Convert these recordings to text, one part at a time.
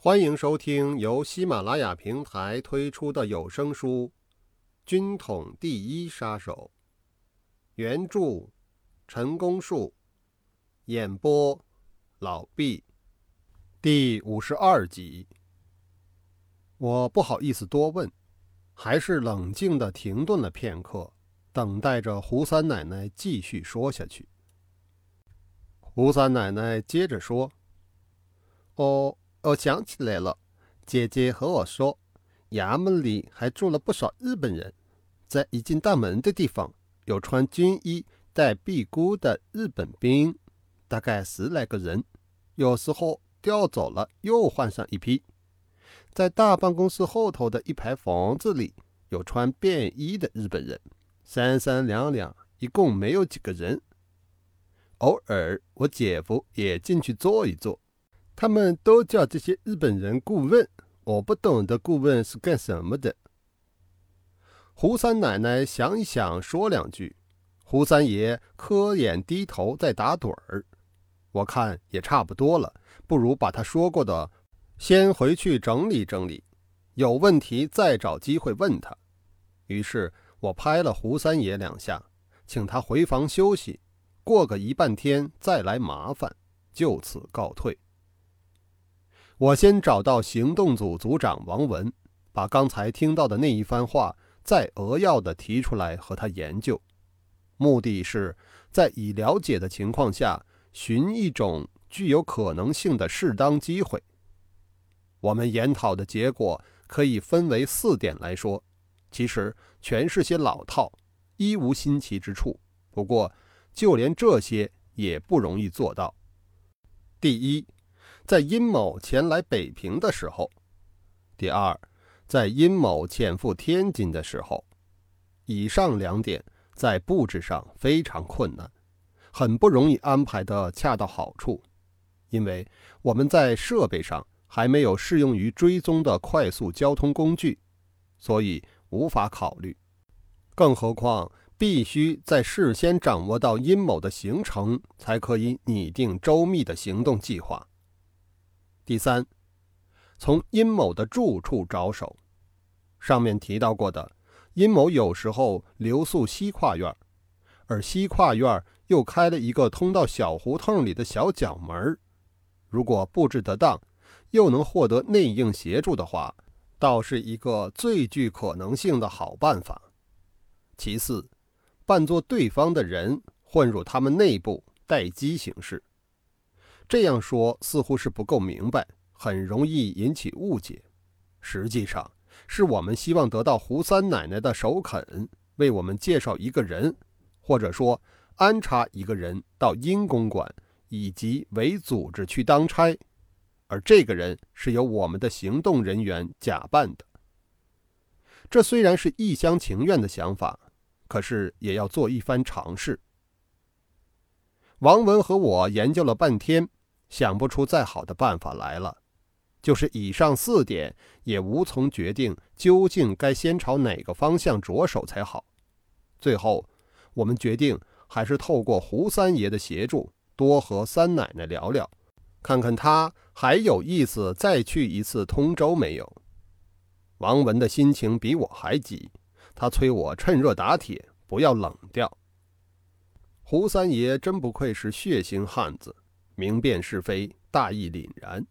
欢迎收听由喜马拉雅平台推出的有声书《军统第一杀手》，原著陈功树，演播老毕，第五十二集。我不好意思多问，还是冷静的停顿了片刻，等待着胡三奶奶继续说下去。胡三奶奶接着说：“哦。”我想起来了，姐姐和我说，衙门里还住了不少日本人，在一进大门的地方有穿军衣、戴臂箍的日本兵，大概十来个人，有时候调走了又换上一批。在大办公室后头的一排房子里，有穿便衣的日本人，三三两两，一共没有几个人。偶尔我姐夫也进去坐一坐。他们都叫这些日本人顾问，我不懂的顾问是干什么的。胡三奶奶想一想，说两句。胡三爷磕眼低头在打盹儿。我看也差不多了，不如把他说过的先回去整理整理，有问题再找机会问他。于是我拍了胡三爷两下，请他回房休息，过个一半天再来麻烦，就此告退。我先找到行动组组长王文，把刚才听到的那一番话再扼要的提出来和他研究，目的是在已了解的情况下寻一种具有可能性的适当机会。我们研讨的结果可以分为四点来说，其实全是些老套，一无新奇之处。不过，就连这些也不容易做到。第一。在殷某前来北平的时候，第二，在殷某潜赴天津的时候，以上两点在布置上非常困难，很不容易安排的恰到好处，因为我们在设备上还没有适用于追踪的快速交通工具，所以无法考虑。更何况必须在事先掌握到殷某的行程，才可以拟定周密的行动计划。第三，从殷某的住处着手。上面提到过的，殷某有时候留宿西跨院，而西跨院又开了一个通到小胡同里的小角门如果布置得当，又能获得内应协助的话，倒是一个最具可能性的好办法。其次，扮作对方的人混入他们内部，待机行事。这样说似乎是不够明白，很容易引起误解。实际上，是我们希望得到胡三奶奶的首肯，为我们介绍一个人，或者说安插一个人到殷公馆以及为组织去当差，而这个人是由我们的行动人员假扮的。这虽然是一厢情愿的想法，可是也要做一番尝试。王文和我研究了半天。想不出再好的办法来了，就是以上四点也无从决定究竟该先朝哪个方向着手才好。最后，我们决定还是透过胡三爷的协助，多和三奶奶聊聊，看看他还有意思再去一次通州没有。王文的心情比我还急，他催我趁热打铁，不要冷掉。胡三爷真不愧是血腥汉子。明辨是非，大义凛然。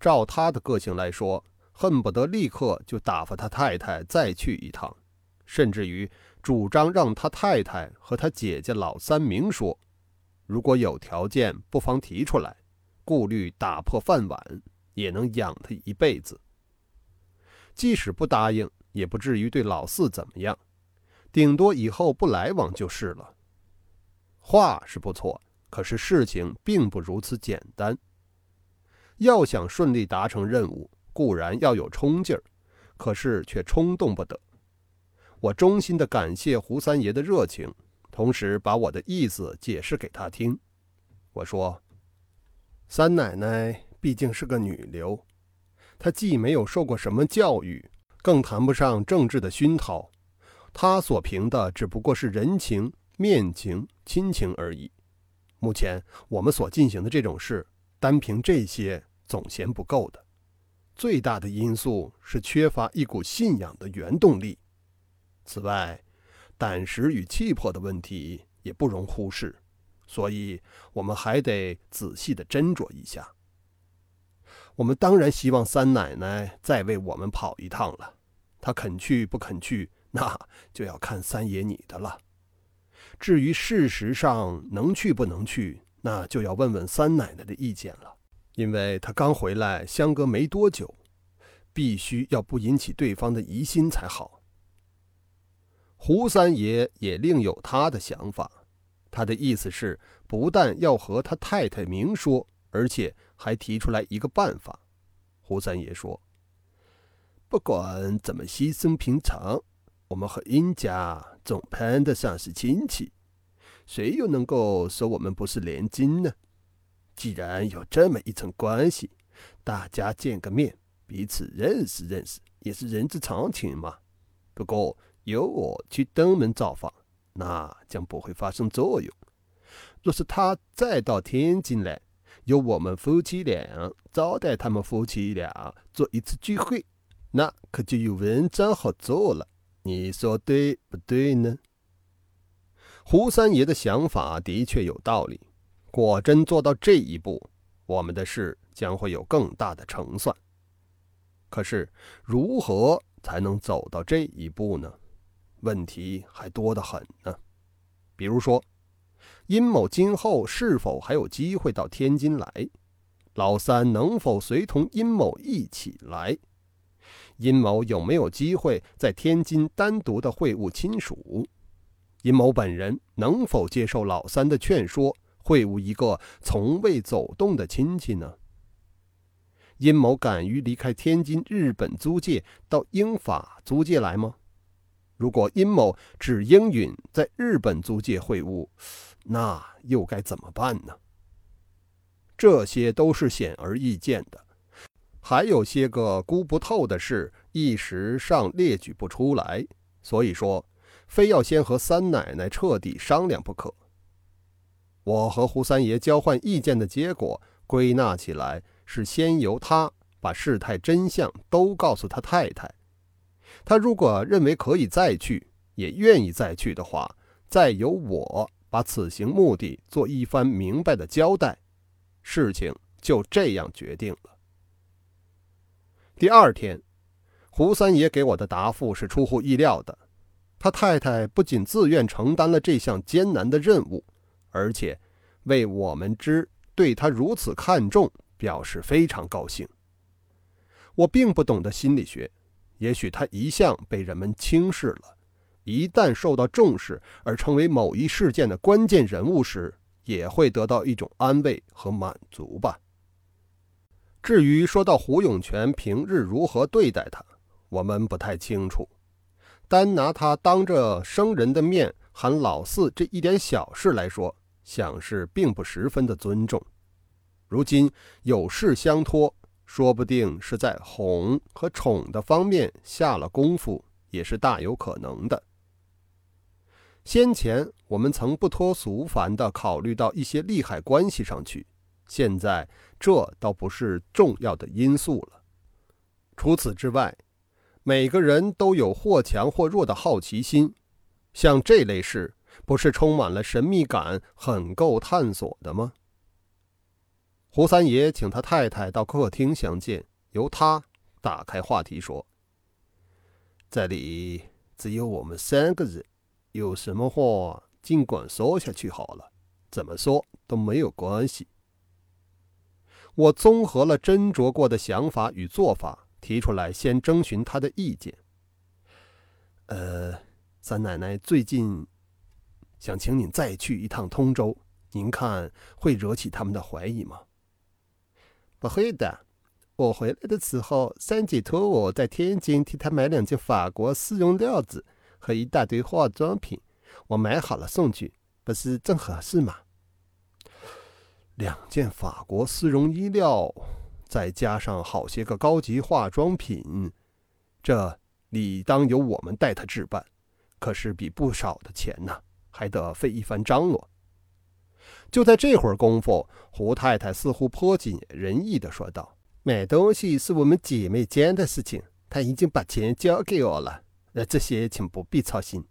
照他的个性来说，恨不得立刻就打发他太太再去一趟，甚至于主张让他太太和他姐姐老三明说，如果有条件，不妨提出来，顾虑打破饭碗，也能养他一辈子。即使不答应，也不至于对老四怎么样，顶多以后不来往就是了。话是不错。可是事情并不如此简单。要想顺利达成任务，固然要有冲劲儿，可是却冲动不得。我衷心的感谢胡三爷的热情，同时把我的意思解释给他听。我说：“三奶奶毕竟是个女流，她既没有受过什么教育，更谈不上政治的熏陶，她所凭的只不过是人情、面情、亲情而已。”目前我们所进行的这种事，单凭这些总嫌不够的。最大的因素是缺乏一股信仰的原动力。此外，胆识与气魄的问题也不容忽视，所以我们还得仔细的斟酌一下。我们当然希望三奶奶再为我们跑一趟了，她肯去不肯去，那就要看三爷你的了。至于事实上能去不能去，那就要问问三奶奶的意见了，因为她刚回来，相隔没多久，必须要不引起对方的疑心才好。胡三爷也另有他的想法，他的意思是，不但要和他太太明说，而且还提出来一个办法。胡三爷说：“不管怎么稀松平常，我们和殷家总攀得上是亲戚，谁又能够说我们不是连襟呢？既然有这么一层关系，大家见个面，彼此认识认识，也是人之常情嘛。不过……”由我去登门造访，那将不会发生作用。若是他再到天津来，由我们夫妻俩招待他们夫妻俩做一次聚会，那可就有文章好做了。你说对不对呢？胡三爷的想法的确有道理。果真做到这一步，我们的事将会有更大的成算。可是，如何才能走到这一步呢？问题还多得很呢，比如说，殷某今后是否还有机会到天津来？老三能否随同殷某一起来？殷某有没有机会在天津单独的会晤亲属？殷某本人能否接受老三的劝说，会晤一个从未走动的亲戚呢？殷某敢于离开天津日本租界到英法租界来吗？如果殷某只应允在日本租界会晤，那又该怎么办呢？这些都是显而易见的，还有些个估不透的事，一时尚列举不出来。所以说，非要先和三奶奶彻底商量不可。我和胡三爷交换意见的结果，归纳起来是先由他把事态真相都告诉他太太。他如果认为可以再去，也愿意再去的话，再由我把此行目的做一番明白的交代，事情就这样决定了。第二天，胡三爷给我的答复是出乎意料的，他太太不仅自愿承担了这项艰难的任务，而且为我们之对他如此看重表示非常高兴。我并不懂得心理学。也许他一向被人们轻视了，一旦受到重视而成为某一事件的关键人物时，也会得到一种安慰和满足吧。至于说到胡永泉平日如何对待他，我们不太清楚。单拿他当着生人的面喊老四这一点小事来说，想是并不十分的尊重。如今有事相托。说不定是在哄和宠的方面下了功夫，也是大有可能的。先前我们曾不脱俗凡地考虑到一些利害关系上去，现在这倒不是重要的因素了。除此之外，每个人都有或强或弱的好奇心，像这类事，不是充满了神秘感，很够探索的吗？胡三爷请他太太到客厅相见，由他打开话题说：“这里只有我们三个人，有什么话尽管说下去好了，怎么说都没有关系。”我综合了斟酌过的想法与做法，提出来先征询他的意见。呃，三奶奶最近想请您再去一趟通州，您看会惹起他们的怀疑吗？不会的，我回来的时候，三姐托我在天津替她买两件法国丝绒料子和一大堆化妆品，我买好了送去，不是正合适吗？两件法国丝绒衣料，再加上好些个高级化妆品，这理当由我们代他置办，可是比不少的钱呢，还得费一番张罗。就在这会儿功夫，胡太太似乎颇尽人意地说道：“买东西是我们姐妹间的事情，她已经把钱交给我了，那这些请不必操心。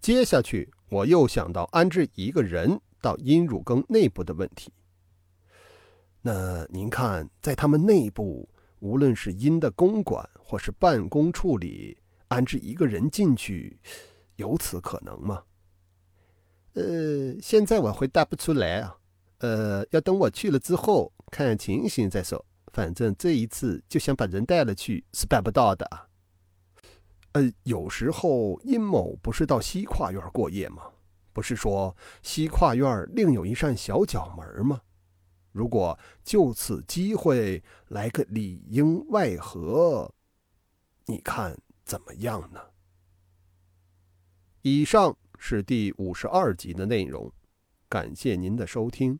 接下去，我又想到安置一个人到阴乳羹内部的问题。那您看，在他们内部，无论是阴的公馆或是办公处里，安置一个人进去，有此可能吗？呃，现在我回答不出来啊。呃，要等我去了之后看情形再说。反正这一次就想把人带了去是办不到的啊。呃，有时候殷某不是到西跨院过夜吗？不是说西跨院另有一扇小角门吗？如果就此机会来个里应外合，你看怎么样呢？以上是第五十二集的内容，感谢您的收听。